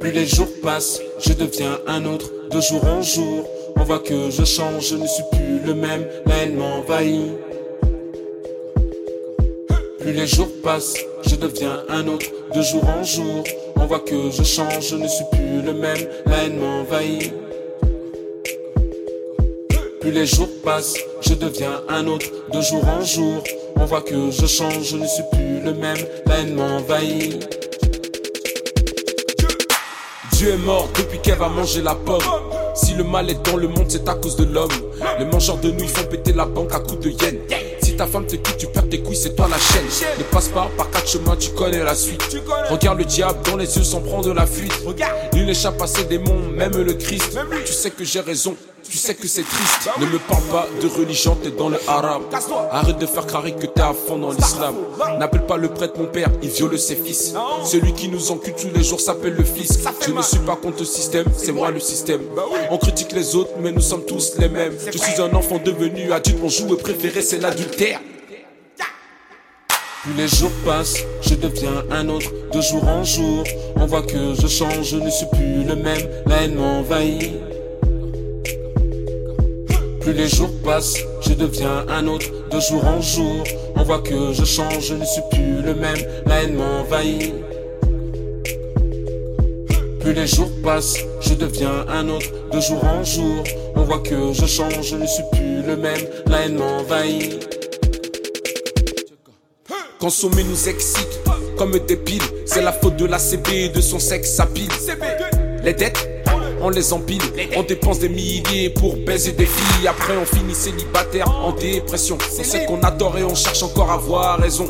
Plus les jours passent, je deviens un autre, de jour en jour. On voit que je change, je ne suis plus le même, la haine m'envahit. Plus les jours passent, je deviens un autre, de jour en jour. On voit que je change, je ne suis plus le même, la haine m'envahit. Plus les jours passent, je deviens un autre, de jour en jour. On voit que je change, je ne suis plus le même, la haine m'envahit. Dieu est mort depuis qu'elle va manger la pomme. Si le mal est dans le monde, c'est à cause de l'homme. Les mangeurs de nouilles font péter la banque à coups de yens. Si ta femme te quitte, tu perds tes couilles, c'est toi la chaîne. Ne passe pas par quatre chemins, tu connais la suite. Regarde le diable dans les yeux sans prendre la fuite. Nul n'échappe à ses démons, même le Christ. Tu sais que j'ai raison, tu sais que c'est triste. Ne me parle pas de religion, t'es dans le arabe. Arrête de faire carré que t'es à fond dans l'islam. N'appelle pas le prêtre mon père, il viole ses fils. Celui qui nous encule tous les jours s'appelle le fils. Je ne suis pas contre le système, c'est moi le système. On critique les autres, mais nous sommes tous les mêmes. Je suis un enfant devenu adulte, mon jouet préféré c'est l'adultère. Plus les jours passent, je deviens un autre, de jour en jour. On voit que je change, je ne suis plus le même, la haine m'envahit. Plus les jours passent, je deviens un autre, de jour en jour. On voit que je change, je ne suis plus le même, la haine m'envahit. Plus les jours passent, je deviens un autre, de jour en jour. On voit que je change, je ne suis plus le même, la haine m'envahit. Consommer nous excite comme des piles. C'est la faute de la CB et de son sexe à pile. Les dettes, on les empile. On dépense des milliers pour baiser des filles. Après, on finit célibataire en dépression. On sait qu'on adore et on cherche encore à avoir raison.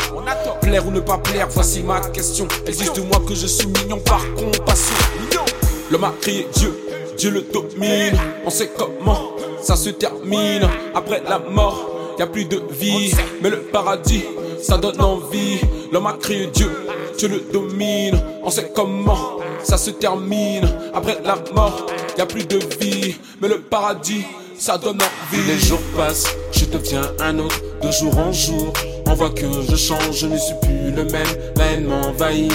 Plaire ou ne pas plaire, voici ma question. De moi que je suis mignon par compassion. L'homme a crié Dieu, Dieu le domine. On sait comment ça se termine. Après la mort, y a plus de vie. Mais le paradis, ça donne envie. L'homme a crié Dieu, Dieu le domine. On sait comment ça se termine. Après la mort, y a plus de vie. Mais le paradis, ça donne envie. Les jours passent, je deviens un autre, de jour en jour. On voit que je change, je ne suis plus le même. La haine m'envahit.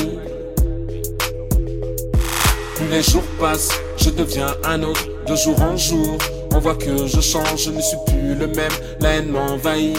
Les jours passent, je deviens un autre, de jour en jour. On voit que je change, je ne suis plus le même, la haine m'envahit.